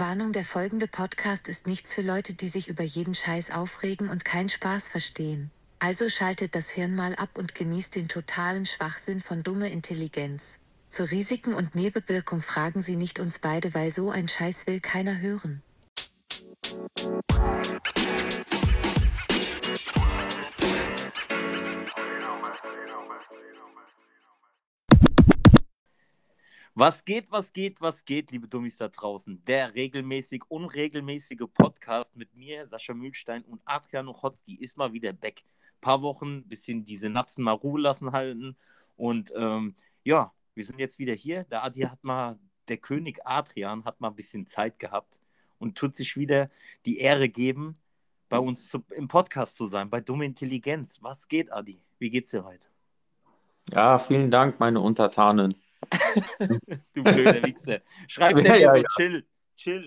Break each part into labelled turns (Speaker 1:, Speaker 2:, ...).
Speaker 1: Warnung, der folgende Podcast ist nichts für Leute, die sich über jeden Scheiß aufregen und keinen Spaß verstehen. Also schaltet das Hirn mal ab und genießt den totalen Schwachsinn von dumme Intelligenz. Zu Risiken und Nebenwirkung fragen Sie nicht uns beide, weil so ein Scheiß will keiner hören.
Speaker 2: Was geht, was geht, was geht, liebe Dummies da draußen? Der regelmäßig unregelmäßige Podcast mit mir, Sascha Mühlstein und Adrian Ochotski ist mal wieder back. Ein paar Wochen, bisschen die Synapsen mal Ruhe lassen halten. Und ähm, ja, wir sind jetzt wieder hier. Der Adi hat mal, der König Adrian hat mal ein bisschen Zeit gehabt und tut sich wieder die Ehre geben, bei uns zu, im Podcast zu sein, bei Dumme Intelligenz. Was geht, Adi? Wie geht's dir heute?
Speaker 3: Ja, vielen Dank, meine Untertanen.
Speaker 2: du blöder Wichser. Schreib dir
Speaker 3: Ja,
Speaker 2: mir so,
Speaker 3: ja.
Speaker 2: chill, chill.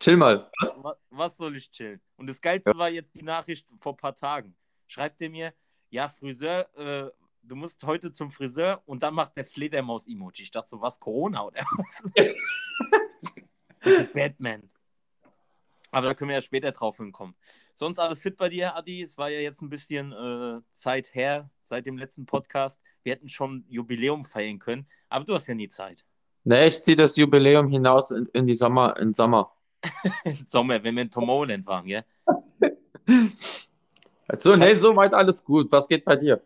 Speaker 3: Chill mal.
Speaker 2: Was, was soll ich chillen? Und das Geilste war jetzt die Nachricht vor ein paar Tagen. Schreibt er mir, ja, Friseur, äh, du musst heute zum Friseur und dann macht der Fledermaus-Emoji. Ich dachte so, was, Corona oder was? Batman. Aber da können wir ja später drauf hinkommen. Sonst alles fit bei dir, Adi? Es war ja jetzt ein bisschen äh, Zeit her seit dem letzten Podcast. Wir hätten schon Jubiläum feiern können, aber du hast ja nie Zeit.
Speaker 3: Ne, ich ziehe das Jubiläum hinaus in, in die Sommer, in Sommer.
Speaker 2: Sommer, wenn wir in Tomorrowland waren, ja?
Speaker 3: Also, ne, soweit alles gut. Was geht bei dir?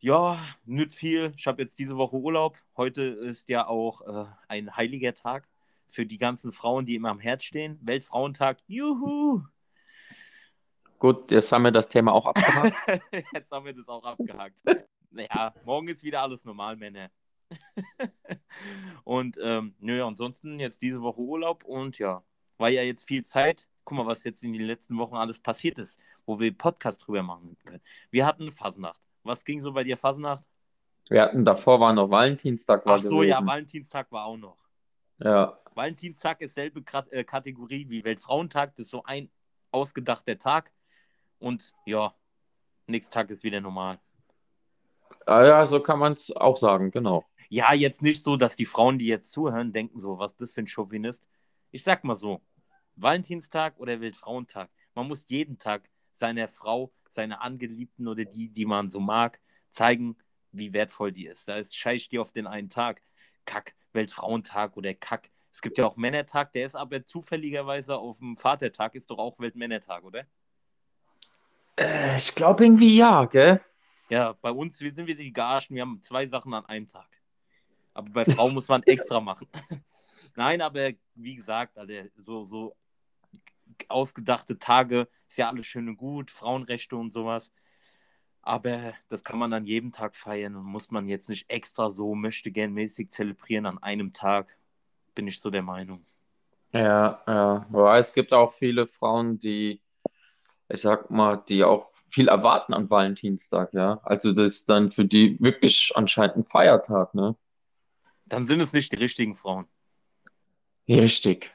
Speaker 2: Ja, nicht viel. Ich habe jetzt diese Woche Urlaub. Heute ist ja auch äh, ein heiliger Tag für die ganzen Frauen, die immer am Herz stehen. Weltfrauentag. Juhu!
Speaker 3: Gut, jetzt haben wir das Thema auch abgehakt.
Speaker 2: Jetzt haben wir das auch abgehakt. Naja, morgen ist wieder alles normal, Männer. und ähm, nö, ansonsten jetzt diese Woche Urlaub und ja, war ja jetzt viel Zeit. Guck mal, was jetzt in den letzten Wochen alles passiert ist, wo wir Podcast drüber machen können. Wir hatten Fasnacht. Was ging so bei dir Fasnacht?
Speaker 3: Wir hatten davor war noch Valentinstag. War
Speaker 2: Ach so, ja,
Speaker 3: gewesen.
Speaker 2: Valentinstag war auch noch.
Speaker 3: Ja.
Speaker 2: Valentinstag ist selbe äh, Kategorie wie Weltfrauentag. Das ist so ein ausgedachter Tag. Und ja, nächster Tag ist wieder normal.
Speaker 3: Ah, ja, so kann man es auch sagen, genau.
Speaker 2: Ja, jetzt nicht so, dass die Frauen, die jetzt zuhören, denken so, was das für ein Chauvinist. Ich sag mal so, Valentinstag oder Weltfrauentag. Man muss jeden Tag seiner Frau, seiner Angeliebten oder die, die man so mag, zeigen, wie wertvoll die ist. Da ist scheiß die auf den einen Tag. Kack, Weltfrauentag oder Kack. Es gibt ja auch Männertag, der ist aber zufälligerweise auf dem Vatertag, ist doch auch Weltmännertag, oder?
Speaker 3: Äh, ich glaube irgendwie ja, gell?
Speaker 2: Ja, bei uns wir sind wir die Gagen, wir haben zwei Sachen an einem Tag. Aber bei Frauen muss man extra machen. Nein, aber wie gesagt, Alter, so, so ausgedachte Tage ist ja alles schön und gut, Frauenrechte und sowas. Aber das kann man an jedem Tag feiern und muss man jetzt nicht extra so möchte gern mäßig zelebrieren an einem Tag. Bin ich so der Meinung.
Speaker 3: Ja, ja. Aber es gibt auch viele Frauen, die, ich sag mal, die auch viel erwarten an Valentinstag, ja. Also das ist dann für die wirklich anscheinend ein Feiertag, ne?
Speaker 2: Dann sind es nicht die richtigen Frauen.
Speaker 3: Richtig.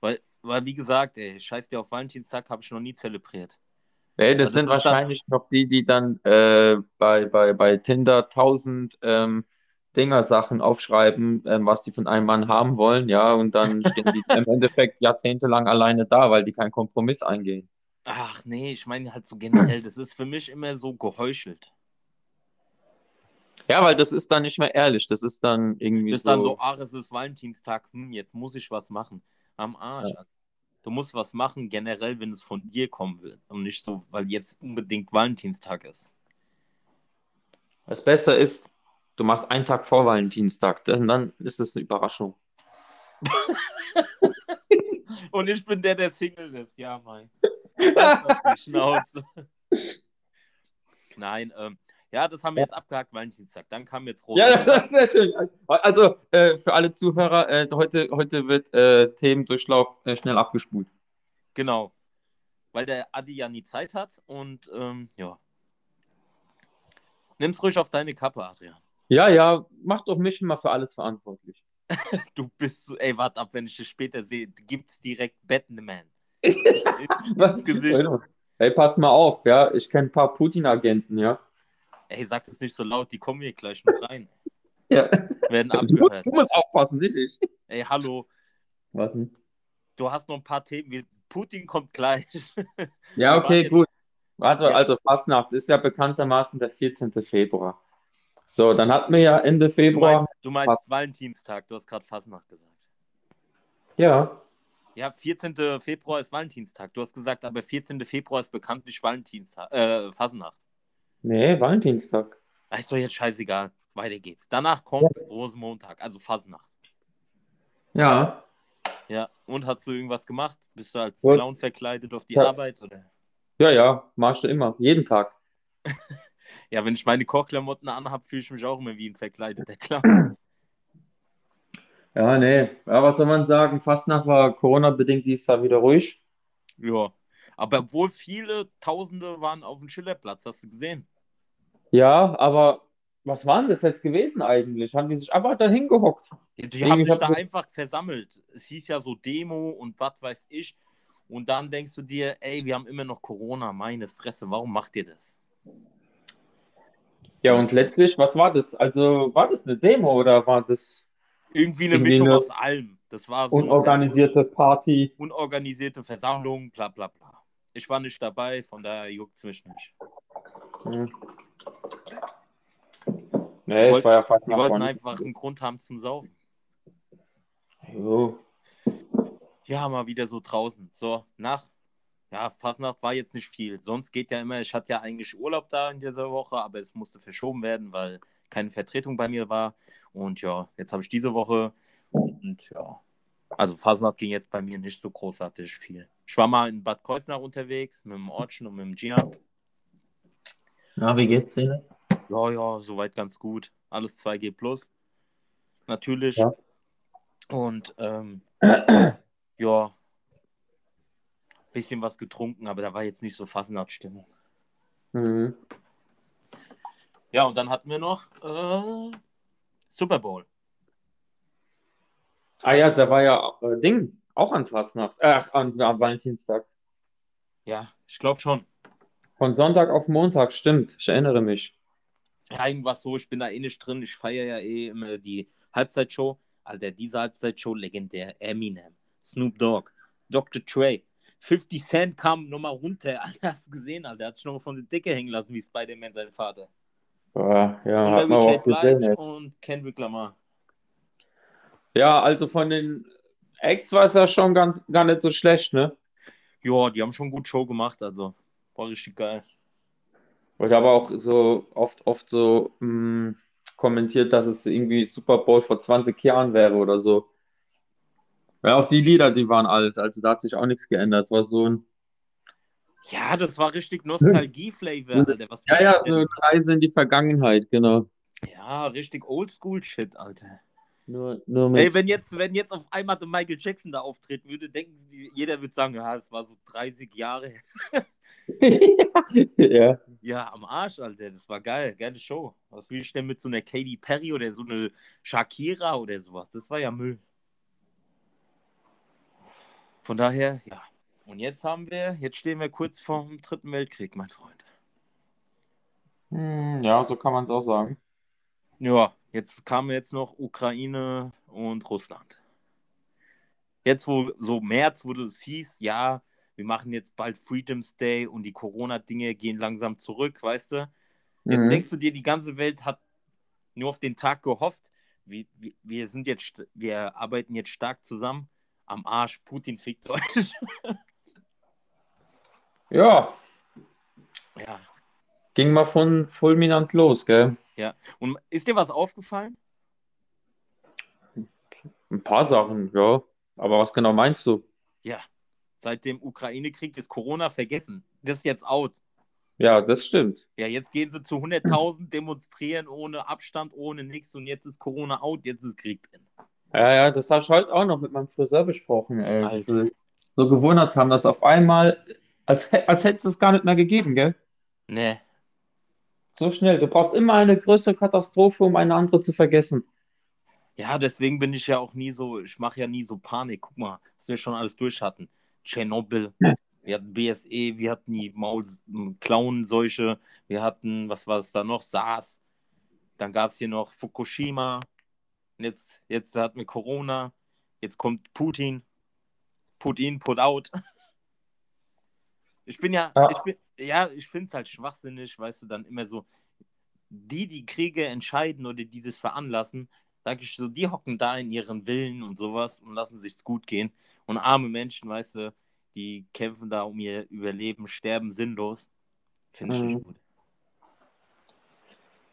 Speaker 2: Weil, weil wie gesagt, ey, scheiß dir auf Valentinstag habe ich noch nie zelebriert.
Speaker 3: Ey, das
Speaker 2: Das
Speaker 3: sind
Speaker 2: dann-
Speaker 3: wahrscheinlich noch die, die dann äh, bei, bei, bei Tinder tausend ähm, Dinger-Sachen aufschreiben, ähm, was die von einem Mann haben wollen, ja, und dann stehen die im Endeffekt jahrzehntelang alleine da, weil die keinen Kompromiss eingehen.
Speaker 2: Ach nee, ich meine halt so generell, das ist für mich immer so geheuchelt.
Speaker 3: Ja, weil das ist dann nicht mehr ehrlich, das ist dann irgendwie
Speaker 2: Ist
Speaker 3: so.
Speaker 2: dann so, ach, es ist Valentinstag, hm, jetzt muss ich was machen. Am Arsch. Du musst was machen, generell, wenn es von dir kommen will. Und nicht so, weil jetzt unbedingt Valentinstag ist.
Speaker 3: Das Beste ist, du machst einen Tag vor Valentinstag, dann, dann ist es eine Überraschung.
Speaker 2: Und ich bin der, der Single ist. Ja, mein. Schnauze. Nein, ähm, ja, das haben wir jetzt abgehakt, Valentinstag. Dann kam jetzt
Speaker 3: Ja,
Speaker 2: Rosenmontag.
Speaker 3: das ist sehr schön. Also, äh, für alle Zuhörer, äh, heute, heute wird äh, Themendurchlauf äh, schnell abgespult.
Speaker 2: Genau. Weil der Adi ja nie Zeit hat und ähm, ja. Nimm's ruhig auf deine Kappe, Adrian.
Speaker 3: Ja, ja, mach doch mich immer für alles verantwortlich.
Speaker 2: Du bist so, ey, warte ab, wenn ich dich später sehe, gibt's direkt Batman. Ins Gesicht.
Speaker 3: Hey, pass mal auf, ja, ich kenne ein paar Putin-Agenten, ja.
Speaker 2: Ey, sag's es nicht so laut, die kommen hier gleich noch rein.
Speaker 3: Ja.
Speaker 2: Werden
Speaker 3: Du,
Speaker 2: abgehört.
Speaker 3: du musst aufpassen, nicht ich.
Speaker 2: Ey, hallo,
Speaker 3: Was denn?
Speaker 2: du hast noch ein paar Themen. Wir- Putin kommt gleich.
Speaker 3: Ja, okay, gut. Warte,
Speaker 2: Ja.
Speaker 3: also Fastnacht ist ja bekanntermaßen der 14. Februar. So, dann hatten wir ja Ende
Speaker 2: Du
Speaker 3: Februar.
Speaker 2: meinst, du meinst Valentinstag, du hast gerade Fasnacht gesagt.
Speaker 3: Ja,
Speaker 2: Ja, 14. Februar ist Valentinstag. Du hast gesagt, aber 14. Februar ist bekanntlich Valentinstag, äh, Fasnacht.
Speaker 3: nee, Valentinstag.
Speaker 2: Ah, Ist doch jetzt scheißegal. Weiter geht's. Danach kommt Rosenmontag, also Fasnacht.
Speaker 3: Ja,
Speaker 2: Ja, und hast du irgendwas gemacht? Bist du als. Clown verkleidet auf die
Speaker 3: Ja.
Speaker 2: Arbeit? Oder?
Speaker 3: ja, ja, machst du immer, jeden Tag.
Speaker 2: Ja, wenn ich meine Kochklamotten anhab, fühle ich mich auch immer wie ein verkleideter Clown.
Speaker 3: Ja, nee, ja, was soll man sagen? Fastnacht war Corona-bedingt dieses Jahr wieder ruhig.
Speaker 2: ja. Aber obwohl viele Tausende waren auf dem Schillerplatz, hast du gesehen?
Speaker 3: Ja, aber was war denn das jetzt gewesen eigentlich? Haben die sich einfach dahin gehockt?
Speaker 2: Die
Speaker 3: Irgendwie
Speaker 2: haben sich
Speaker 3: hab
Speaker 2: da einfach versammelt. Es hieß ja so Demo und was weiß ich. Und dann denkst du dir, ey, wir haben immer noch Corona, meine Fresse, warum macht ihr das?
Speaker 3: Ja, und letztlich, was war das? Also, war das eine Demo oder war das
Speaker 2: Irgendwie eine
Speaker 3: Irgendwie
Speaker 2: Mischung
Speaker 3: eine
Speaker 2: aus allem. Das war so
Speaker 3: unorganisierte Party?
Speaker 2: unorganisierte Versammlung, bla bla bla. Ich war nicht dabei, von daher juckt es mich nicht.
Speaker 3: Hm. Nee, ich war ja
Speaker 2: Die
Speaker 3: Fastnacht.
Speaker 2: wollten einfach einen Grund haben zum Saufen.
Speaker 3: Jo.
Speaker 2: Ja, mal wieder so draußen. So, nach, ja, Fastnacht war jetzt nicht viel. Sonst geht ja immer, ich hatte ja eigentlich Urlaub da in dieser Woche, aber es musste verschoben werden, weil keine Vertretung bei mir war. Und ja, jetzt habe ich diese Woche und ja, also Fastnacht ging jetzt bei mir nicht so großartig viel. Ich war mal in Bad Kreuznach unterwegs mit dem Ortschen und mit dem Gian.
Speaker 3: Na, wie geht's dir?
Speaker 2: Ja, ja, soweit ganz gut. Alles 2G plus. Natürlich.
Speaker 3: Ja.
Speaker 2: Und ähm, ja, bisschen was getrunken, aber da war jetzt nicht so Fasnachtstimmung.
Speaker 3: Mhm.
Speaker 2: Ja, und dann hatten wir noch äh, Super Bowl.
Speaker 3: Ah ja, da war ja äh, Ding, auch an Fastnacht. Ach, an, am Valentinstag.
Speaker 2: Ja, ich glaube schon.
Speaker 3: Von Sonntag auf Montag, stimmt. Ich erinnere mich.
Speaker 2: Ja, irgendwas so, ich bin da eh nicht drin. Ich feiere ja eh immer die Halbzeitshow. Alter, diese Halbzeitshow legendär. Eminem, Snoop Dogg, Dr. Trey. 50 Cent kam nochmal runter. Alter, hast du gesehen, Alter? Hat sich nochmal von der Decke hängen lassen, wie Spider-Man sein Vater.
Speaker 3: Ja, hat man auch gesehen.
Speaker 2: Und Kendrick Lamar.
Speaker 3: Ja, also von den Acts war es ja schon gar, gar nicht so schlecht, ne?
Speaker 2: Ja, die haben schon gut Show gemacht, also war richtig geil.
Speaker 3: Ich habe auch so oft, oft so mh, kommentiert, dass es irgendwie Super Bowl vor 20 Jahren wäre oder so. Ja, auch die Lieder, die waren alt, also da hat sich auch nichts geändert. Es war so ein,
Speaker 2: Ja, das war richtig Nostalgie-Flavor, Alter. Was
Speaker 3: ja, ja, so Reise in die Vergangenheit, genau.
Speaker 2: ja, richtig Oldschool-Shit, Alter.
Speaker 3: Nur, nur
Speaker 2: Ey,
Speaker 3: mit,
Speaker 2: wenn jetzt, wenn jetzt auf einmal der Michael Jackson da auftreten würde, denken sie, jeder würde sagen, ja, das war so 30 Jahre. her.
Speaker 3: ja.
Speaker 2: Ja, am Arsch, Alter. Das war geil. Geile Show. Was will ich denn mit so einer Katy Perry oder so eine Shakira oder sowas? Das war ja Müll. Von daher, ja. Und jetzt haben wir, jetzt stehen wir kurz vorm Dritten Weltkrieg, mein Freund.
Speaker 3: Hm, Ja, so kann man es auch sagen.
Speaker 2: Ja, jetzt kamen jetzt noch Ukraine und Russland. Jetzt, wo so März, wo es hieß, ja, wir machen jetzt bald Freedom's Day und die Corona-Dinge gehen langsam zurück, weißt du? Jetzt
Speaker 3: Mhm.
Speaker 2: denkst du dir, die ganze Welt hat nur auf den Tag gehofft. Wir, wir, wir sind jetzt, wir arbeiten jetzt stark zusammen. Am Arsch, Putin fickt euch.
Speaker 3: Ja,
Speaker 2: ja.
Speaker 3: ging mal von fulminant los, gell?
Speaker 2: Und ist dir was aufgefallen?
Speaker 3: Ein paar Sachen, ja. Aber was genau meinst du?
Speaker 2: Ja. Seit dem Ukraine-Krieg ist Corona vergessen. Das ist jetzt out.
Speaker 3: Ja, das stimmt.
Speaker 2: Ja, jetzt gehen sie zu 100.000 demonstrieren ohne Abstand, ohne nichts und jetzt ist Corona out, jetzt ist Krieg drin.
Speaker 3: Ja, ja, das habe ich heute auch noch mit meinem Friseur besprochen, ey. Sie so gewundert haben, dass auf einmal, als, als hätte es gar nicht mehr gegeben, gell?
Speaker 2: Nee.
Speaker 3: So schnell. Du brauchst immer eine größere Katastrophe, um eine andere zu vergessen.
Speaker 2: Ja, deswegen bin ich ja auch nie so, ich mache ja nie so Panik. Guck mal, was wir schon alles durch hatten. Tschernobyl,
Speaker 3: Ja.
Speaker 2: wir hatten BSE, wir hatten die Maul Klauenseuche, wir hatten, was war es da noch? SARS. Dann gab es hier noch Fukushima. Und jetzt, jetzt hatten wir Corona. Jetzt kommt Putin. put in, put out. Ich bin ja,
Speaker 3: Ja.
Speaker 2: ich bin, ja, ich finde es halt schwachsinnig, weißt du, dann immer so, die, die Kriege entscheiden oder die das veranlassen, sag ich so, die hocken da in ihren Villen und sowas und lassen sich's gut gehen. Und arme Menschen, weißt du, die kämpfen da um ihr Überleben, sterben sinnlos. Finde ich nicht
Speaker 3: Mhm.
Speaker 2: gut.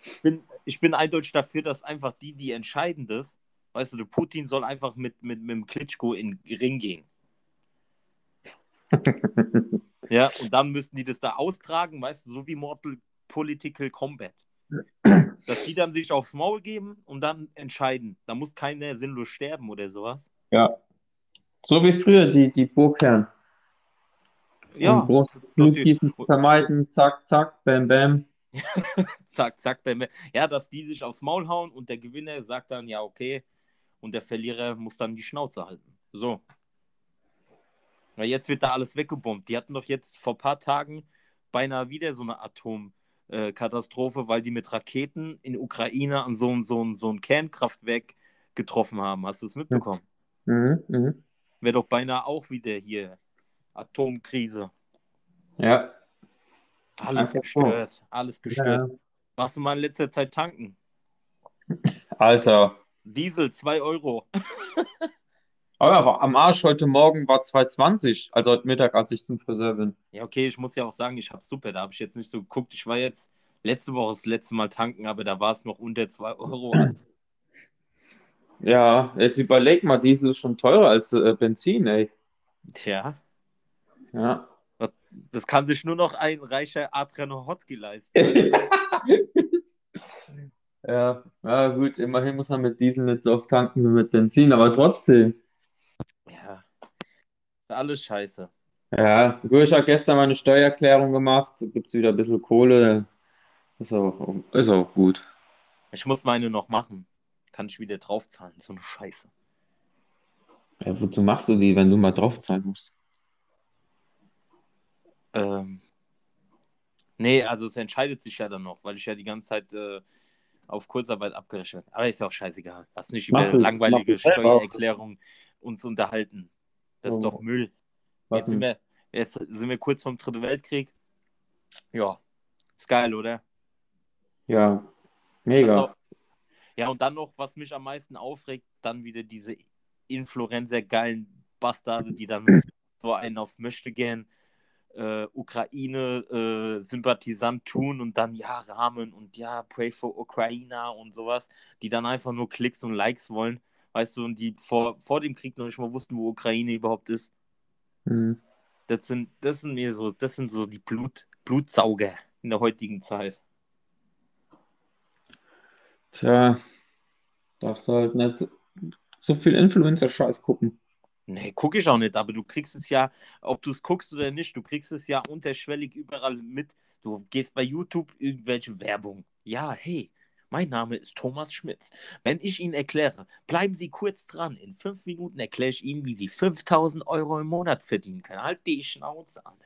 Speaker 2: Ich bin, ich bin eindeutig dafür, dass einfach die, die entscheiden das, weißt du, Putin soll einfach mit, mit, mit dem Klitschko in den Ring gehen. Ja, und dann müssen die das da austragen, weißt du, so wie Mortal Political Combat. Dass die dann sich aufs Maul geben und dann entscheiden. Da muss keiner sinnlos sterben oder sowas.
Speaker 3: Ja. So wie früher die, die Burgherren.
Speaker 2: Ja,
Speaker 3: Blutgießen vermeiden, zack, zack, bam, bam.
Speaker 2: zack, zack, bam, bam. ja, dass die sich aufs Maul hauen und der Gewinner sagt dann, ja, okay, und der Verlierer muss dann die Schnauze halten. So. Weil jetzt wird da alles weggebombt. Die hatten doch jetzt vor ein paar Tagen beinahe wieder so eine Atomkatastrophe, weil die mit Raketen in Ukraine an so, so, so ein Kernkraftwerk getroffen haben. Hast du es mitbekommen?
Speaker 3: Mhm, mhm.
Speaker 2: Wäre doch beinahe auch wieder hier Atomkrise.
Speaker 3: Ja.
Speaker 2: Alles gestört, alles gestört.
Speaker 3: Ja.
Speaker 2: Warst du mal in letzter Zeit tanken?
Speaker 3: Alter.
Speaker 2: Diesel 2 Euro.
Speaker 3: Aber am Arsch heute Morgen war 2,20, also heute Mittag, als ich zum Friseur bin.
Speaker 2: Ja, okay, ich muss ja auch sagen, ich habe super, da habe ich jetzt nicht so geguckt. Ich war jetzt letzte Woche das letzte Mal tanken, aber da war es noch unter 2 Euro.
Speaker 3: Ja, jetzt überleg mal, Diesel ist schon teurer als äh, Benzin, ey.
Speaker 2: Tja,
Speaker 3: Ja.
Speaker 2: das kann sich nur noch ein reicher Adrian Hotki leisten.
Speaker 3: Ja, ja, gut, immerhin muss man mit Diesel nicht so oft tanken wie mit Benzin, aber trotzdem.
Speaker 2: Alles scheiße.
Speaker 3: Ja, gut, ich habe gestern meine Steuererklärung gemacht, gibt es wieder ein bisschen Kohle. Ist auch, ist auch gut.
Speaker 2: Ich muss meine noch machen. Kann ich wieder draufzahlen. So eine Scheiße.
Speaker 3: Ja, wozu machst du die, wenn du mal draufzahlen musst?
Speaker 2: Ähm, nee, also es entscheidet sich ja dann noch, weil ich ja die ganze Zeit äh, auf Kurzarbeit abgerechnet habe. Aber ist ja auch scheißegal. Lass nicht über langweilige. Steuererklärung uns unterhalten. Das ist doch Müll. Jetzt sind, wir, jetzt sind wir kurz vom Dritten Weltkrieg. Ja, ist geil, oder?
Speaker 3: Ja, mega.
Speaker 2: Also, ja, und dann noch, was mich am meisten aufregt, dann wieder diese Influencer-geilen Bastarde, die dann so einen auf möchte gern äh, Ukraine-Sympathisant tun und dann ja Rahmen und ja Pray for Ukraine und sowas, die dann einfach nur Klicks und Likes wollen, weißt du, und die vor, vor dem Krieg noch nicht mal wussten, wo Ukraine überhaupt ist.
Speaker 3: Hm.
Speaker 2: Das sind, das sind mir so, das sind so die Blut, Blutsauger in der heutigen Zeit.
Speaker 3: Tja, darfst halt nicht so viel Influencer-Scheiß gucken.
Speaker 2: Nee, gucke ich auch nicht, aber du kriegst es ja, ob du es guckst oder nicht, du kriegst es ja unterschwellig überall mit. Du gehst bei YouTube irgendwelche Werbung. Ja, hey, mein Name ist Thomas Schmitz. Wenn ich Ihnen erkläre, bleiben Sie kurz dran. In fünf Minuten erkläre ich Ihnen, wie Sie 5000 Euro im Monat verdienen können. Halt die Schnauze an.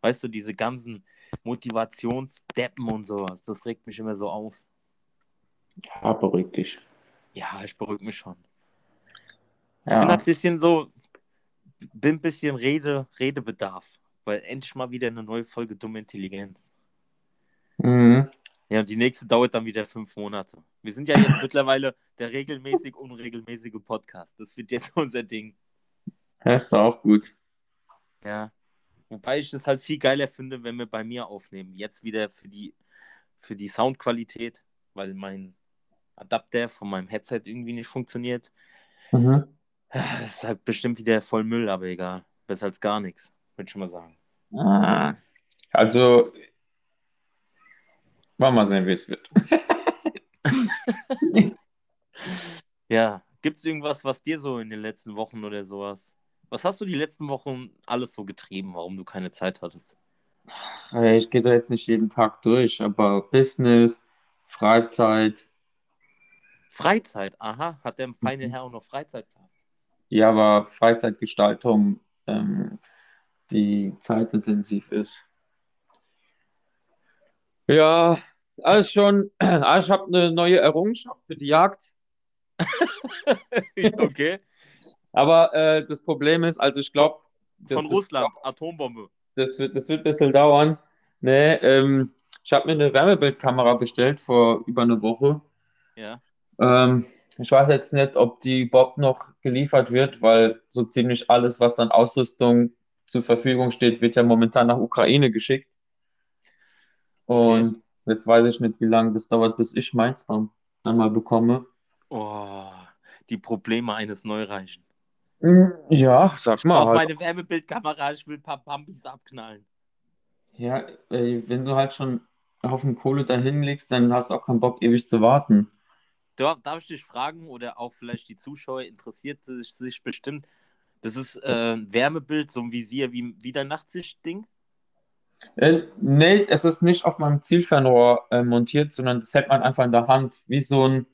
Speaker 2: Weißt du, diese ganzen Motivationsdeppen und sowas, das regt mich immer so auf.
Speaker 3: Ja, beruhig dich.
Speaker 2: Ja, ich beruhige mich schon. Ich bin
Speaker 3: Ja,
Speaker 2: ein bisschen so, bin ein bisschen Rede, Redebedarf, weil endlich mal wieder eine neue Folge Dumme Intelligenz.
Speaker 3: mhm.
Speaker 2: Ja, und die nächste dauert dann wieder fünf Monate. Wir sind ja jetzt mittlerweile der regelmäßig unregelmäßige Podcast. Das wird jetzt unser Ding.
Speaker 3: Das ist auch gut.
Speaker 2: Ja. Wobei ich es halt viel geiler finde, wenn wir bei mir aufnehmen. Jetzt wieder für die, für die Soundqualität, weil mein Adapter von meinem Headset irgendwie nicht funktioniert.
Speaker 3: Mhm.
Speaker 2: Das ist halt bestimmt wieder voll Müll, aber egal. Besser als gar nichts, würde ich mal sagen.
Speaker 3: Ah. Also, wollen wir mal sehen, wie es wird.
Speaker 2: Ja, gibt es irgendwas, was dir so in den letzten Wochen oder sowas? Was hast du die letzten Wochen alles so getrieben, warum du keine Zeit hattest?
Speaker 3: Ich gehe da jetzt nicht jeden Tag durch, aber Business, Freizeit,
Speaker 2: Freizeit, aha, hat der feine
Speaker 3: Mhm.
Speaker 2: Herr auch noch Freizeit gehabt?
Speaker 3: ja, aber Freizeitgestaltung, ähm, die zeitintensiv ist. Ja, alles schon. Ah, Ich habe eine neue Errungenschaft für die Jagd.
Speaker 2: okay.
Speaker 3: Aber äh, das Problem ist, also ich glaube,
Speaker 2: Von Russland, Atombombe.
Speaker 3: Das wird, das wird ein bisschen dauern. Nee, ähm, ich habe mir eine Wärmebildkamera bestellt vor über einer Woche.
Speaker 2: Ja.
Speaker 3: Ähm, ich weiß jetzt nicht, ob die Bob noch geliefert wird, weil so ziemlich alles, was an Ausrüstung zur Verfügung steht, wird ja momentan nach Ukraine geschickt. Und jetzt weiß ich nicht, wie lange das dauert, bis ich meins dann mal bekomme.
Speaker 2: Oh, die Probleme eines Neureichen.
Speaker 3: Mm, Ja, sag
Speaker 2: Ich
Speaker 3: mal
Speaker 2: brauche
Speaker 3: halt.
Speaker 2: meine Wärmebildkamera, ich will ein paar Bambis abknallen.
Speaker 3: Ja, ey, wenn du halt schon einen Haufen Kohle dahin legst, dann hast du auch keinen Bock, ewig zu warten.
Speaker 2: Darf, darf ich dich fragen oder auch vielleicht die Zuschauer interessiert sich, sich bestimmt? Das ist äh, ein Wärmebild, so ein Visier wie, wie dein Nachtsichtding?
Speaker 3: Äh, nee, es ist nicht auf meinem Zielfernrohr äh, montiert, sondern das hält man einfach in der Hand, wie so ein,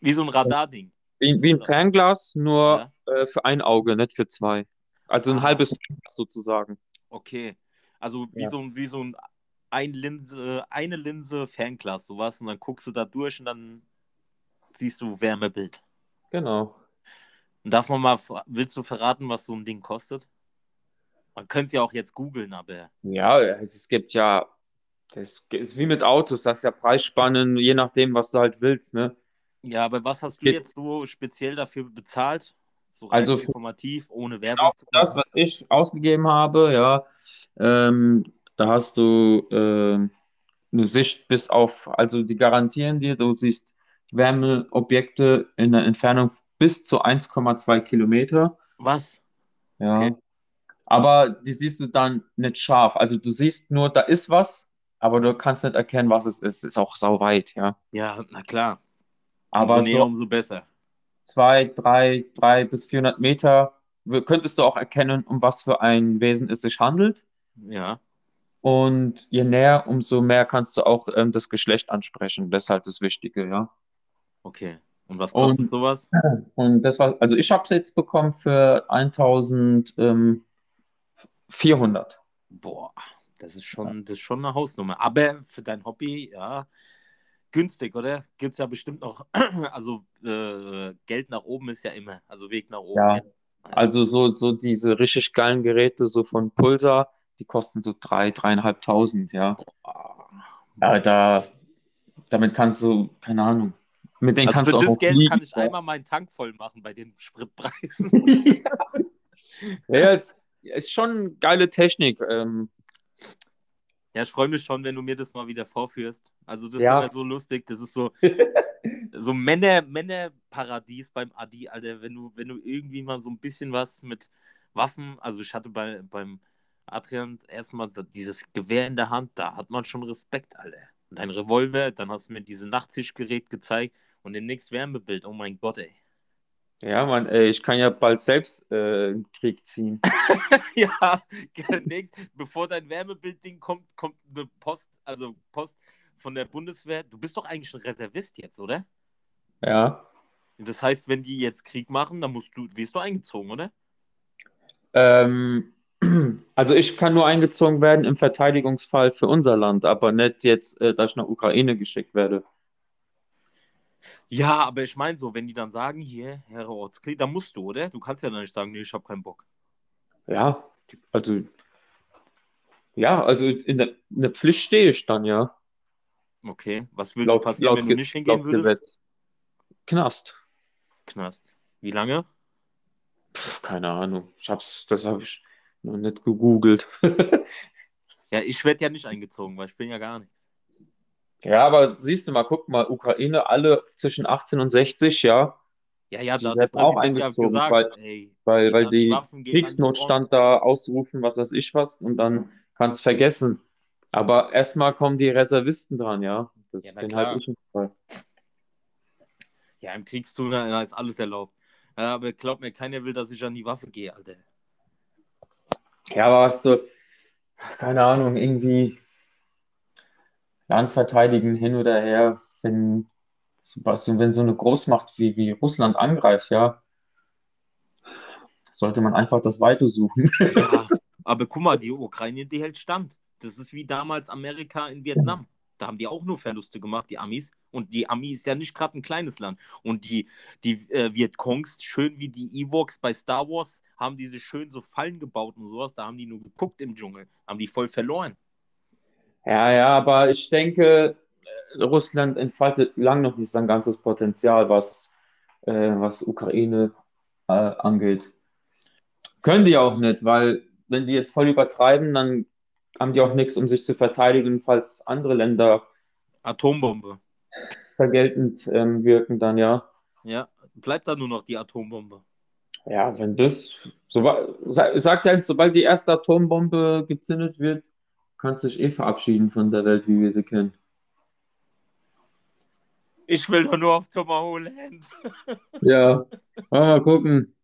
Speaker 2: Wie so ein Radarding.
Speaker 3: wie, wie ein Fernglas, nur
Speaker 2: Ja.
Speaker 3: äh, für ein Auge, nicht für zwei. Also ein
Speaker 2: Ah.
Speaker 3: halbes Fernglas sozusagen.
Speaker 2: Okay. Also wie
Speaker 3: Ja.
Speaker 2: so ein, wie so ein, ein Linse, eine Linse Fernglas, sowas, und dann guckst du da durch und dann siehst du Wärmebild.
Speaker 3: Genau.
Speaker 2: Und darf man mal, willst du verraten, was so ein Ding kostet? Man könnte es ja auch jetzt googeln, aber
Speaker 3: Ja, es, gibt ja, das ist wie mit Autos, das ist ja Preisspannen, je nachdem, was du halt willst, ne?
Speaker 2: ja, aber was hast du jetzt so speziell dafür bezahlt? So
Speaker 3: Also
Speaker 2: informativ, ohne Werbung
Speaker 3: Genau das, was ich ausgegeben habe, ja, ähm, da hast du ähm, eine Sicht bis auf, also die garantieren dir, du siehst Wärmeobjekte in der Entfernung bis zu 1,2 Kilometer.
Speaker 2: Was?
Speaker 3: Ja.
Speaker 2: Okay.
Speaker 3: Aber die siehst du dann nicht scharf. Also du siehst nur, da ist was, aber du kannst nicht erkennen, was es ist. Ist auch sau weit, ja.
Speaker 2: Ja, na klar.
Speaker 3: Aber
Speaker 2: umso näher,
Speaker 3: so
Speaker 2: umso besser.
Speaker 3: zwei, drei, drei bis 400 Meter könntest du auch erkennen, um was für ein Wesen es sich handelt.
Speaker 2: Ja.
Speaker 3: Und je näher, umso mehr kannst du auch ähm, das Geschlecht ansprechen. Das ist halt das Wichtige, ja.
Speaker 2: Okay. Und was kostet
Speaker 3: Und-
Speaker 2: sowas?
Speaker 3: Und das war, also ich habe es jetzt bekommen für 1400.
Speaker 2: Boah, das ist schon, das ist schon eine Hausnummer. Aber für dein Hobby, ja, günstig, oder? Gibt es ja bestimmt noch, also äh, Geld nach oben ist ja immer, also Weg nach oben.
Speaker 3: Ja. Also so, so diese richtig geilen Geräte, so von Pulsar, die kosten so drei, dreieinhalbtausend, ja.
Speaker 2: Boah.
Speaker 3: Ja, da, damit kannst du, keine Ahnung, mit denen
Speaker 2: Also
Speaker 3: kannst
Speaker 2: für
Speaker 3: du auch
Speaker 2: das
Speaker 3: noch
Speaker 2: Geld
Speaker 3: fliegen.
Speaker 2: kann ich
Speaker 3: ja.
Speaker 2: einmal meinen Tank voll machen bei den Spritpreisen.
Speaker 3: Ja, ja, es ist schon geile Technik. Ähm,
Speaker 2: Ja, ich freue mich schon, wenn du mir das mal wieder vorführst. Also das
Speaker 3: Ja.
Speaker 2: ist immer so lustig. Das ist so, so Männer, Männerparadies beim Adi, Alter. Wenn du, wenn du irgendwie mal so ein bisschen was mit Waffen, also ich hatte bei, beim Adrian erstmal dieses Gewehr in der Hand, da hat man schon Respekt, Alter. Und ein Revolver, dann hast du mir dieses Nachtsichtgerät gezeigt und demnächst Wärmebild. Oh mein Gott, ey.
Speaker 3: Ja, Mann, ey, ich kann ja bald selbst äh, einen Krieg ziehen.
Speaker 2: Ja, nächst, bevor dein Wärmebildding kommt, kommt eine Post, also Post von der Bundeswehr. Du bist doch eigentlich ein Reservist jetzt, oder?
Speaker 3: Ja.
Speaker 2: Das heißt, wenn die jetzt Krieg machen, dann musst du, wirst du eingezogen, oder?
Speaker 3: Ähm, also ich kann nur eingezogen werden im Verteidigungsfall für unser Land, aber nicht jetzt, äh, dass ich nach Ukraine geschickt werde.
Speaker 2: Ja, aber ich meine so, wenn die dann sagen, hier, Herr Ortskli, dann musst du, oder? Du kannst ja dann nicht sagen, nee, ich habe keinen Bock.
Speaker 3: Ja, also ja, also in der, in der Pflicht stehe ich dann, ja.
Speaker 2: Okay, was würde
Speaker 3: Laut,
Speaker 2: passieren,
Speaker 3: laut,
Speaker 2: wenn du nicht hingehen
Speaker 3: laut
Speaker 2: würdest?
Speaker 3: Gesetz. Knast.
Speaker 2: Knast. Wie lange?
Speaker 3: Pff, keine Ahnung. Ich hab's, das habe ich noch nicht gegoogelt.
Speaker 2: Ja, ich werde ja nicht eingezogen, weil ich bin ja gar nicht.
Speaker 3: Ja, aber siehst du mal, guck mal, Ukraine, alle zwischen 18 und 60, ja,
Speaker 2: Ja, ja,
Speaker 3: Die
Speaker 2: da hat
Speaker 3: auch eingezogen,
Speaker 2: gesagt,
Speaker 3: weil-
Speaker 2: ey,
Speaker 3: weil, weil die
Speaker 2: Waffen,
Speaker 3: Kriegsnotstand da ausrufen, was weiß ich was, und dann kannst vergessen. Aber erstmal kommen die Reservisten dran, ja. Das
Speaker 2: Ja,
Speaker 3: bin halt ich im Fall.
Speaker 2: Ja, im Kriegszug da ist alles erlaubt. Ja, aber glaub mir, keiner will, dass ich an die Waffe gehe, Alter.
Speaker 3: Ja, aber hast du, keine Ahnung, irgendwie Land verteidigen hin oder her, wenn, wenn so eine Großmacht wie, wie Russland angreift, ja, sollte man einfach das Weite suchen.
Speaker 2: Ja, aber guck mal, die Ukraine, die hält stand. Das ist wie damals Amerika in Vietnam. Da haben die auch nur Verluste gemacht, die Amis. Und die Ami ist ja nicht gerade ein kleines Land. Und die, die äh, Vietcongs, schön wie die Ewoks bei Star Wars, haben diese schön so Fallen gebaut und sowas. Da haben die nur geguckt im Dschungel. Haben die voll verloren.
Speaker 3: Ja, ja, aber ich denke, Russland entfaltet lang noch nicht sein ganzes Potenzial, was, äh, was Ukraine äh, angeht. Können die auch nicht, weil wenn die jetzt voll übertreiben, dann haben die auch nichts, um sich zu verteidigen, falls andere Länder
Speaker 2: Atombombe.
Speaker 3: vergeltend ähm, wirken, dann ja.
Speaker 2: Ja, bleibt da nur noch die Atombombe.
Speaker 3: Ja, wenn das, so, sagt halt, sobald die erste Atombombe gezündet wird, kannst dich eh verabschieden von der Welt, wie wir sie kennen.
Speaker 2: Ich will doch nur auf Tomorrowland.
Speaker 3: Ja, mal gucken.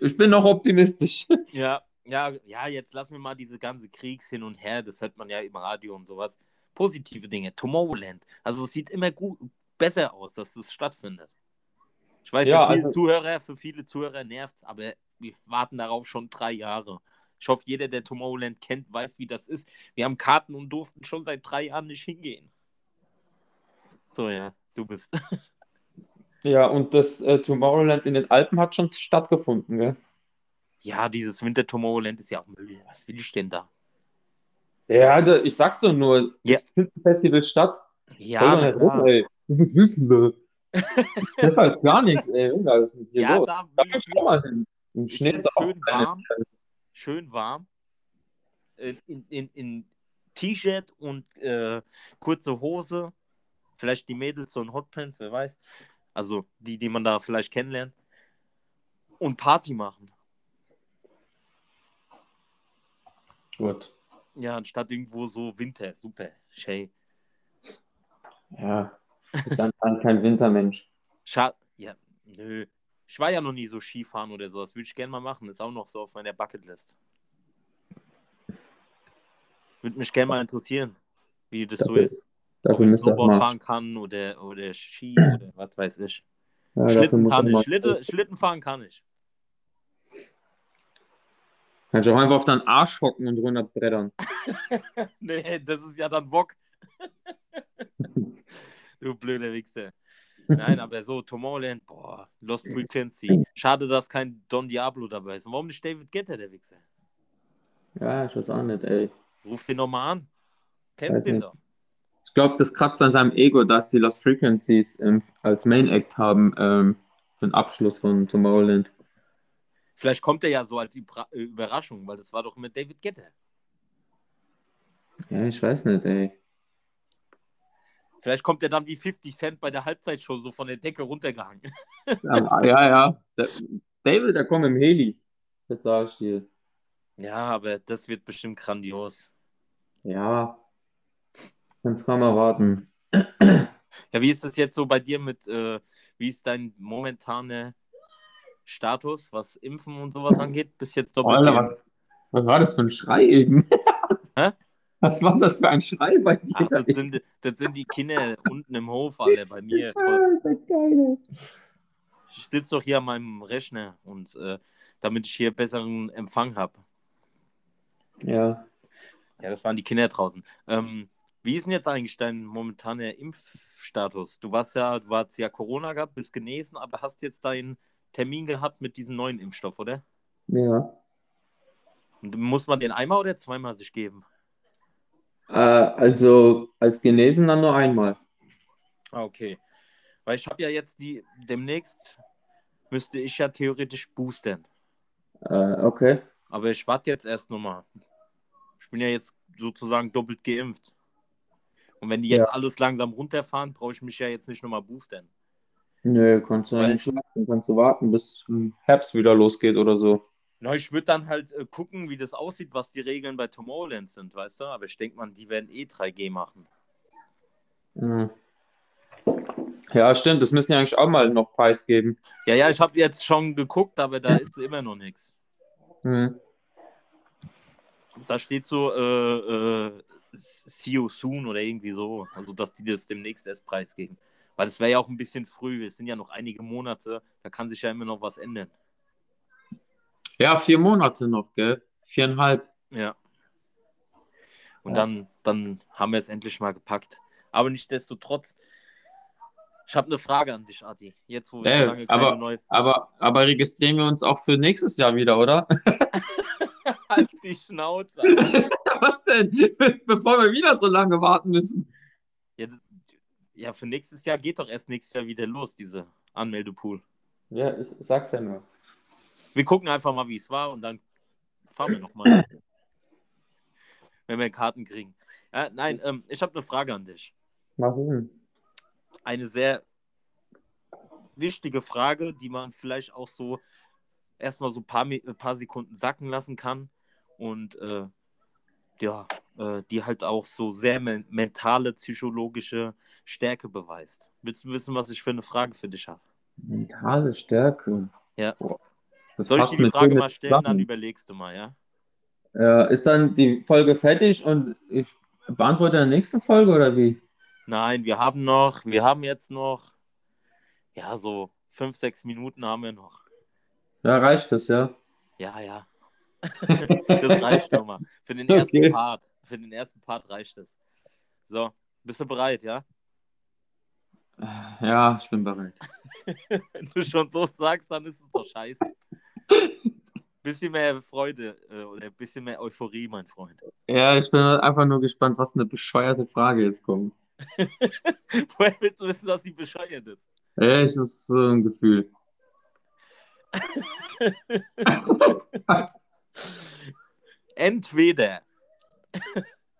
Speaker 3: Ich bin noch optimistisch.
Speaker 2: Ja, ja, ja, jetzt lassen wir mal diese ganze Kriegs hin und her, das hört man ja im Radio und sowas. Positive Dinge, Tomorrowland. Also es sieht immer gut, besser aus, dass das stattfindet. Ich weiß,
Speaker 3: Ja,
Speaker 2: für viele
Speaker 3: also-
Speaker 2: Zuhörer, für viele Zuhörer nervt es, aber wir warten darauf schon drei Jahre. Ich hoffe, jeder, der Tomorrowland kennt, weiß, wie das ist. Wir haben Karten und durften schon seit drei Jahren nicht hingehen. So, ja, du bist.
Speaker 3: Ja, und das äh, Tomorrowland in den Alpen hat schon stattgefunden, gell?
Speaker 2: Ja, dieses Winter Tomorrowland ist ja auch Müll. Was will ich denn da?
Speaker 3: Ja, also ich sag's doch nur,
Speaker 2: Ja.
Speaker 3: das findet ein Festival statt.
Speaker 2: Ja, na
Speaker 3: rum, ey. Was wissen wir? Das ist halt gar nichts, ey. Was ist mit dir
Speaker 2: Ja,
Speaker 3: los?
Speaker 2: da
Speaker 3: Da
Speaker 2: will
Speaker 3: will
Speaker 2: ich
Speaker 3: schon mal hin. Im Schnee ist doch
Speaker 2: schön
Speaker 3: keine-
Speaker 2: warm. Schön warm. Äh, In, in, in T-Shirt und äh, kurze Hose. Vielleicht die Mädels so ein Hotpants, wer weiß. Also die, die man da vielleicht kennenlernt. Und Party machen.
Speaker 3: Gut.
Speaker 2: Ja, anstatt irgendwo so Winter. Super. Shay.
Speaker 3: Ja, du bist anscheinend kein Wintermensch.
Speaker 2: Schade. Ja, nö. Ich war ja noch nie so Skifahren oder so. Das würde ich gerne mal machen. Ist auch noch so auf meiner Bucketlist. Würde mich gerne mal interessieren, wie das so
Speaker 3: Dafür-
Speaker 2: ist. Ob
Speaker 3: Dafür
Speaker 2: ich
Speaker 3: ihr auch
Speaker 2: Snowboard fahren kann oder, oder Ski oder was weiß ich.
Speaker 3: Ja,
Speaker 2: Schlitten kann ich. Schlitte, Schlitten fahren kann ich.
Speaker 3: Kannst du auch einfach auf deinen Arsch hocken und runterbrettern.
Speaker 2: Nee, das ist ja dann Wok. du blöder Wichser. Nein, aber so, Tomorrowland, boah, Lost Frequency. Schade, dass kein Don Diablo dabei ist. Und warum nicht David Guetta, der Wichser?
Speaker 3: Ja, ich weiß auch nicht, ey.
Speaker 2: Ruf den nochmal an.
Speaker 3: Weiß
Speaker 2: Kennst den
Speaker 3: nicht.
Speaker 2: doch.
Speaker 3: Ich glaube, das kratzt an seinem Ego, dass die Lost Frequencies ähm, als Main Act haben ähm, für den Abschluss von Tomorrowland.
Speaker 2: Vielleicht kommt er ja so als Überra- äh, Überraschung, weil das war doch mit David Guetta.
Speaker 3: Ja, ich weiß nicht, ey.
Speaker 2: Vielleicht kommt er dann wie 50 Cent bei der Halbzeitshow so von der Decke runtergehangen.
Speaker 3: Ja, ja. ja. Der, David, der kommt im Heli. Das sag ich dir.
Speaker 2: Ja, aber das wird bestimmt grandios.
Speaker 3: Ja. Kannst kaum erwarten.
Speaker 2: Ja, wie ist das jetzt so bei dir mit, äh, wie ist dein momentaner Status, was Impfen und sowas angeht? Bist jetzt doppelt
Speaker 3: Alter, was, was war das für ein Schrei eben?
Speaker 2: Hä?
Speaker 3: Was war das für ein Schrei bei
Speaker 2: Ach,
Speaker 3: dir?
Speaker 2: das, sind, das sind die Kinder unten im Hof, Alter, bei mir. Voll.
Speaker 3: Geil.
Speaker 2: Ich sitze doch hier an meinem Rechner und äh, damit ich hier besseren Empfang habe.
Speaker 3: Ja.
Speaker 2: Ja, das waren die Kinder draußen. Ähm, wie ist denn jetzt eigentlich dein momentaner Impfstatus? Du warst ja, du hast ja Corona gehabt, bist genesen, aber hast jetzt deinen Termin gehabt mit diesem neuen Impfstoff, oder?
Speaker 3: Ja.
Speaker 2: Und muss man den einmal oder zweimal sich geben?
Speaker 3: Äh, also als Genesener nur einmal.
Speaker 2: Ah, okay. Weil ich habe ja jetzt die, demnächst müsste ich ja theoretisch boostern.
Speaker 3: Äh, okay.
Speaker 2: Aber ich warte jetzt erst nochmal. Ich bin ja jetzt sozusagen doppelt geimpft. Und wenn die jetzt
Speaker 3: Ja.
Speaker 2: alles langsam runterfahren, brauche ich mich ja jetzt nicht nochmal boostern.
Speaker 3: Nö, kannst du
Speaker 2: Weil-
Speaker 3: nicht warten. Kannst du warten, bis Herbst wieder losgeht oder so.
Speaker 2: Na, ich würde dann halt äh, gucken, wie das aussieht, was die Regeln bei Tomorrowland sind, weißt du? Aber ich denke mal, die werden eh 3G machen.
Speaker 3: Mhm. Ja, stimmt. Das müssen ja eigentlich auch mal noch preisgeben.
Speaker 2: Ja, ja, ich habe jetzt schon geguckt, aber da ist immer noch nichts.
Speaker 3: Mhm.
Speaker 2: Da steht so, äh, äh, see you soon oder irgendwie so. Also, dass die das demnächst erst preisgeben. Weil es wäre ja auch ein bisschen früh. Es sind ja noch einige Monate. Da kann sich ja immer noch was ändern.
Speaker 3: Ja, vier Monate noch, gell? Viereinhalb.
Speaker 2: Ja. Und
Speaker 3: Ja.
Speaker 2: dann, dann haben wir es endlich mal gepackt. Aber nichtsdestotrotz, ich habe eine Frage an dich, Adi. Jetzt, wo wir
Speaker 3: Ey,
Speaker 2: so lange keine
Speaker 3: aber-
Speaker 2: neue.
Speaker 3: Aber, aber registrieren wir uns auch für nächstes Jahr wieder, oder?
Speaker 2: halt die Schnauze.
Speaker 3: Was denn? Bevor wir wieder so lange warten müssen.
Speaker 2: Ja, ja, für nächstes Jahr geht doch erst nächstes Jahr wieder los, diese Anmeldepool.
Speaker 3: Ja, ich sag's ja nur.
Speaker 2: Wir gucken einfach mal, wie es war und dann fahren wir nochmal. wenn wir Karten kriegen. Ja, nein, ähm, ich habe eine Frage an dich.
Speaker 3: Was ist denn?
Speaker 2: Eine sehr wichtige Frage, die man vielleicht auch so erstmal so ein paar, ein paar Sekunden sacken lassen kann und äh, ja, äh, die halt auch so sehr men mentale, psychologische Stärke beweist. Willst du wissen, was ich für eine Frage für dich habe?
Speaker 3: Mentale Stärke.
Speaker 2: Ja.
Speaker 3: Boah. Das
Speaker 2: Soll ich dir die Frage mal stellen, dann überlegst du mal, ja?
Speaker 3: Ja, ist dann die Folge fertig und ich beantworte in der nächsten Folge oder wie?
Speaker 2: Nein, wir haben noch, wir haben jetzt noch, ja, so fünf, sechs Minuten haben wir noch.
Speaker 3: Ja, reicht das, ja.
Speaker 2: Ja, ja. Das reicht schon mal. Für den ersten
Speaker 3: Okay.
Speaker 2: Part. Für den ersten Part reicht es. So, bist du bereit, ja?
Speaker 3: Ja, ich bin bereit.
Speaker 2: Wenn du schon so sagst, dann ist es doch scheiße. Bisschen mehr Freude äh, oder ein bisschen mehr Euphorie, mein Freund.
Speaker 3: Ja, ich bin einfach nur gespannt, was eine bescheuerte Frage jetzt kommt.
Speaker 2: Woher willst du wissen, dass sie bescheuert ist?
Speaker 3: Ja, ich ist so ein Gefühl.
Speaker 2: Entweder.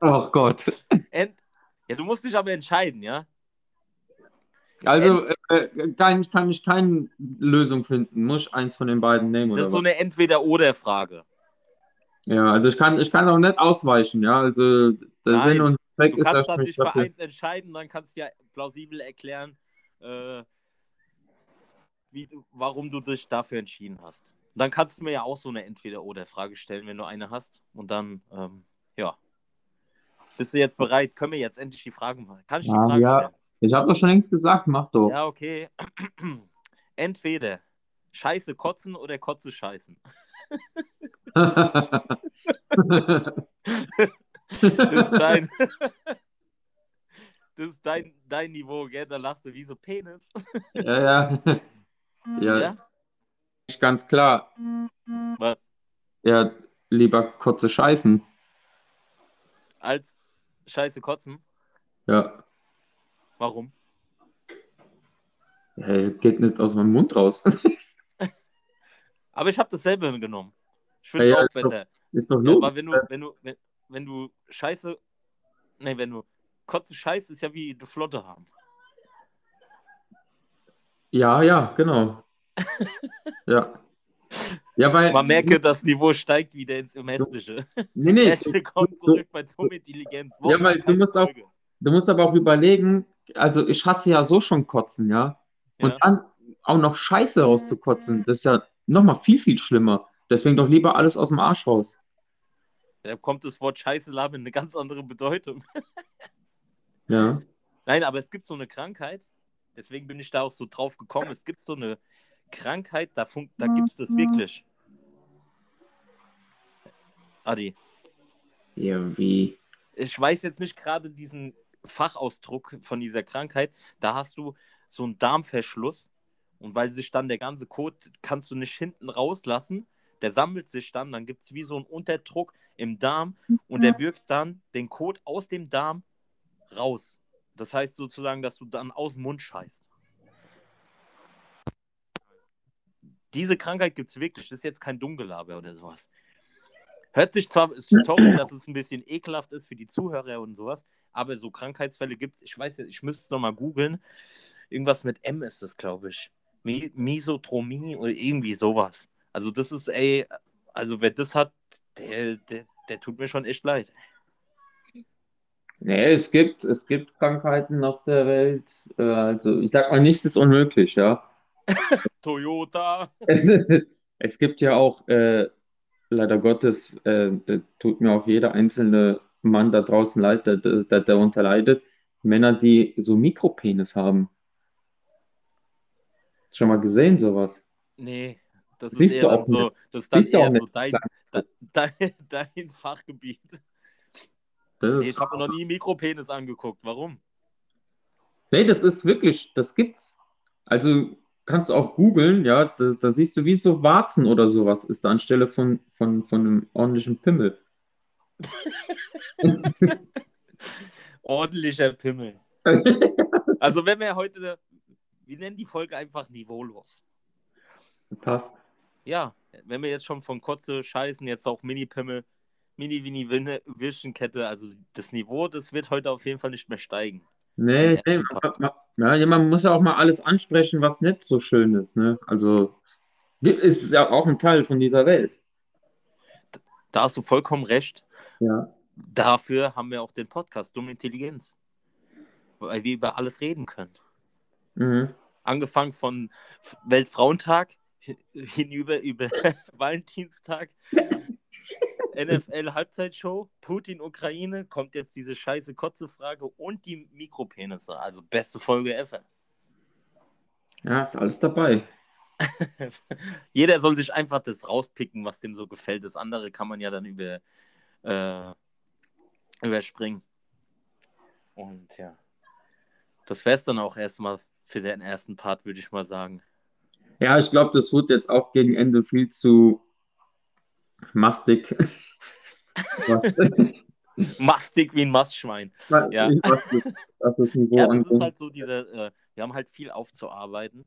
Speaker 3: Ach Gott.
Speaker 2: Ent ja, du musst dich aber entscheiden, ja?
Speaker 3: Also, äh, kann, kann ich keine Lösung finden. Muss ich eins von den beiden nehmen
Speaker 2: Das ist so
Speaker 3: was?
Speaker 2: eine Entweder-Oder-Frage.
Speaker 3: Ja, also ich kann, ich kann auch nicht ausweichen, ja. Also der
Speaker 2: Nein,
Speaker 3: Sinn und Zweck
Speaker 2: Du
Speaker 3: ist,
Speaker 2: kannst dann
Speaker 3: mich
Speaker 2: dich für eins entscheiden, dann kannst du ja plausibel erklären, äh, wie du, warum du dich dafür entschieden hast. Dann kannst du mir ja auch so eine Entweder-Oder-Frage stellen, wenn du eine hast. Und dann, ähm, ja. Bist du jetzt bereit? Können wir jetzt endlich die Fragen machen? Kann ich die
Speaker 3: Ja,
Speaker 2: Frage
Speaker 3: ja.
Speaker 2: stellen?
Speaker 3: Ich habe doch schon längst gesagt, mach doch.
Speaker 2: Ja, okay. Entweder Scheiße kotzen oder Kotze scheißen. Das ist dein, das ist dein, dein Niveau, gell? Da lachst du wie so Penis.
Speaker 3: Ja, ja. Ja,
Speaker 2: Ja?
Speaker 3: ist ganz klar.
Speaker 2: Was?
Speaker 3: Ja, lieber kurze Scheißen.
Speaker 2: Als Scheiße kotzen?
Speaker 3: Ja.
Speaker 2: Warum?
Speaker 3: Ja, es geht nicht aus meinem Mund raus.
Speaker 2: Aber ich habe dasselbe genommen. Ich finde
Speaker 3: Ja,
Speaker 2: es
Speaker 3: ja,
Speaker 2: auch
Speaker 3: ist doch-
Speaker 2: besser.
Speaker 3: Ist doch
Speaker 2: Ja,
Speaker 3: logisch.
Speaker 2: aber wenn du, wenn du, wenn, wenn du Scheiße, nee, wenn du Kotze Scheiße ist ja wie die Flotte haben.
Speaker 3: Ja, ja, genau. Ja. Ja, weil.
Speaker 2: Man merke, das Niveau steigt wieder ins Hässliche.
Speaker 3: Nee, nee.
Speaker 2: Herzlich willkommen zurück bei Tom Intelligenz.
Speaker 3: Ja, weil du musst auch- Du musst aber auch überlegen, also ich hasse ja so schon Kotzen, ja. Und
Speaker 2: Ja.
Speaker 3: dann auch noch Scheiße rauszukotzen, das ist ja nochmal viel, viel schlimmer. Deswegen doch lieber alles aus dem Arsch raus.
Speaker 2: Da kommt das Wort Scheiße labern eine ganz andere Bedeutung.
Speaker 3: Ja.
Speaker 2: Nein, aber es gibt so eine Krankheit, deswegen bin ich da auch so drauf gekommen. Es gibt so eine Krankheit, da, fun- da gibt es das wirklich. Adi,
Speaker 3: Ja, wie?
Speaker 2: ich weiß jetzt nicht gerade diesen Fachausdruck von dieser Krankheit. Da hast du so einen Darmverschluss und weil sich dann der ganze Kot, kannst du nicht hinten rauslassen. Der sammelt sich dann, dann gibt es wie so einen Unterdruck im Darm und der wirkt dann den Kot aus dem Darm raus. Das heißt sozusagen, dass du dann aus dem Mund scheißt. Diese Krankheit gibt es wirklich. Das ist jetzt kein Dummgelaber oder sowas. Hört sich zwar, sorry, dass es ein bisschen ekelhaft ist für die Zuhörer und sowas, aber so Krankheitsfälle gibt es, ich weiß jetzt, ich müsste es nochmal googeln. Irgendwas mit M ist das, glaube ich. Mi- Misotromie oder irgendwie sowas. Also das ist, ey, also wer das hat, der, der, der tut mir schon echt leid.
Speaker 3: Nee, es gibt, es gibt Krankheiten auf der Welt. Äh, also ich sag mal, nichts ist unmöglich, ja.
Speaker 2: Toyota.
Speaker 3: Es, es gibt ja auch, äh, leider Gottes, äh, tut mir auch jeder einzelne Mann da draußen leid, der, der, darunter leidet, Männer, die so Mikropenis haben. Schon mal gesehen, sowas?
Speaker 2: Nee, das ist
Speaker 3: Siehst
Speaker 2: eher
Speaker 3: du
Speaker 2: dann
Speaker 3: auch
Speaker 2: so, das ist dann
Speaker 3: Siehst auch
Speaker 2: eher so dein, dein, dein Fachgebiet.
Speaker 3: das
Speaker 2: Nee,
Speaker 3: ist,
Speaker 2: ich habe noch nie Mikropenis angeguckt. Warum?
Speaker 3: Nee, das ist wirklich, das gibt's. Also kannst du auch googeln, ja, da, da siehst du, wie so Warzen oder sowas ist da anstelle von, von, von einem ordentlichen Pimmel.
Speaker 2: Ordentlicher Pimmel. Also wenn wir heute, wir nennen die Folge einfach niveaulos.
Speaker 3: Passt.
Speaker 2: Ja, wenn wir jetzt schon von Kotze scheißen, jetzt auch Mini-Pimmel, Mini-Wini-Wischenkette, also das Niveau, das wird heute auf jeden Fall nicht mehr steigen.
Speaker 3: Nee, nee,
Speaker 2: ersten
Speaker 3: man, man, ja, man muss ja auch mal alles ansprechen, was nicht so schön ist, ne? Also ist ja auch ein Teil von dieser Welt.
Speaker 2: Da hast du vollkommen recht.
Speaker 3: Ja.
Speaker 2: Dafür haben wir auch den Podcast Dumme Intelligenz. Weil wir über alles reden können.
Speaker 3: Mhm.
Speaker 2: Angefangen von Weltfrauentag hin- hinüber über Valentinstag, NFL Halbzeitshow, Putin Ukraine, kommt jetzt diese scheiße Kotze-Frage und die Mikropenisse. Also beste Folge ever.
Speaker 3: Ja, ist alles dabei.
Speaker 2: Jeder soll sich einfach das rauspicken, was dem so gefällt. Das andere kann man ja dann über, äh, überspringen. Und ja, das wäre es dann auch erstmal für den ersten Part, würde ich mal sagen.
Speaker 3: Ja, ich glaube, das wird jetzt auch gegen Ende viel zu mastig.
Speaker 2: Mastig wie ein Mastschwein. Ja.
Speaker 3: Das Niveau
Speaker 2: Ja, das ist halt so diese, äh, wir haben halt viel aufzuarbeiten,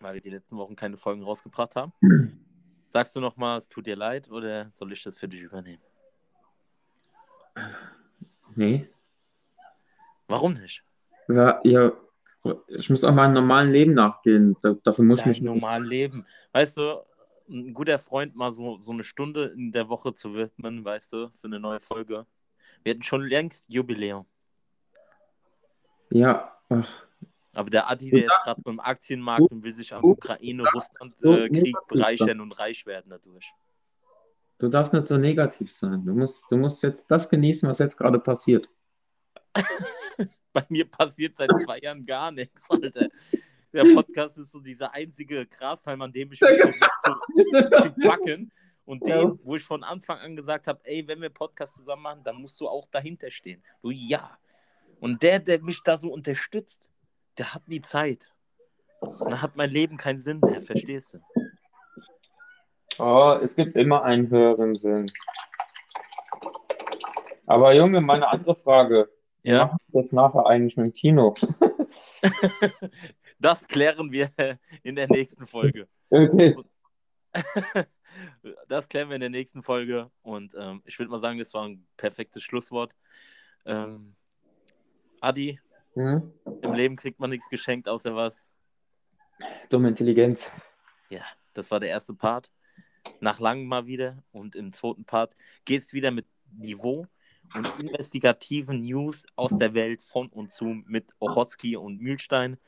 Speaker 2: weil wir die letzten Wochen keine Folgen rausgebracht haben. Sagst du nochmal, es tut dir leid oder soll ich das für dich übernehmen?
Speaker 3: Nee.
Speaker 2: Warum nicht?
Speaker 3: Ja, ja, ich muss auch meinem normalen Leben nachgehen. Da, dafür muss ich
Speaker 2: Dein
Speaker 3: mich nicht.
Speaker 2: normalen Leben. Weißt du, ein guter Freund mal so, so eine Stunde in der Woche zu widmen, weißt du, für eine neue Folge. Wir hätten schon längst Jubiläum.
Speaker 3: Ja, ach,
Speaker 2: Aber der Adi, der ist gerade beim Aktienmarkt und will sich am Ukraine-Russland-Krieg
Speaker 3: negativ
Speaker 2: bereichern und reich werden dadurch.
Speaker 3: du darfst nicht so negativ sein. Du musst, du musst jetzt das genießen, was jetzt gerade passiert.
Speaker 2: Bei mir passiert seit zwei Jahren gar nichts, Alter. Der Podcast ist so dieser einzige Grashalm, an dem ich mich zu, zu packen. Und
Speaker 3: Ja.
Speaker 2: den, wo ich von Anfang an gesagt habe, ey, wenn wir Podcast zusammen machen, dann musst du auch dahinter stehen. Du, ja. Und der, der mich da so unterstützt, der hat nie Zeit. Und dann hat mein Leben keinen Sinn mehr, verstehst du?
Speaker 3: Oh, es gibt immer einen höheren Sinn. Aber Junge, meine andere Frage.
Speaker 2: Ja,
Speaker 3: machen das nachher eigentlich mit dem Kino.
Speaker 2: das klären wir in der nächsten Folge.
Speaker 3: Okay.
Speaker 2: Das klären wir in der nächsten Folge. Und ähm, ich würde mal sagen, das war ein perfektes Schlusswort. Ähm, Adi,
Speaker 3: Hm?
Speaker 2: im Leben kriegt man nichts geschenkt, außer was.
Speaker 3: Dumme Intelligenz.
Speaker 2: Ja, das war der erste Part. Nach langem mal wieder. Und im zweiten Part geht es wieder mit Niveau und investigativen News aus der Welt von und zu mit Ochotski und Mühlstein.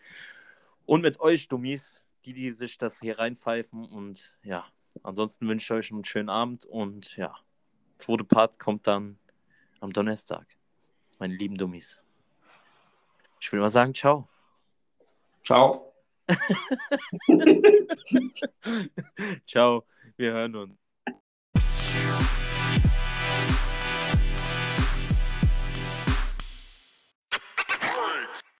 Speaker 2: Und mit euch, Dummies, die, die sich das hier reinpfeifen. Und ja, ansonsten wünsche ich euch einen schönen Abend. Und ja, zweite Part kommt dann am Donnerstag. Meine lieben Dummies. Ich will mal sagen, ciao.
Speaker 3: Ciao.
Speaker 2: ciao, wir hören uns.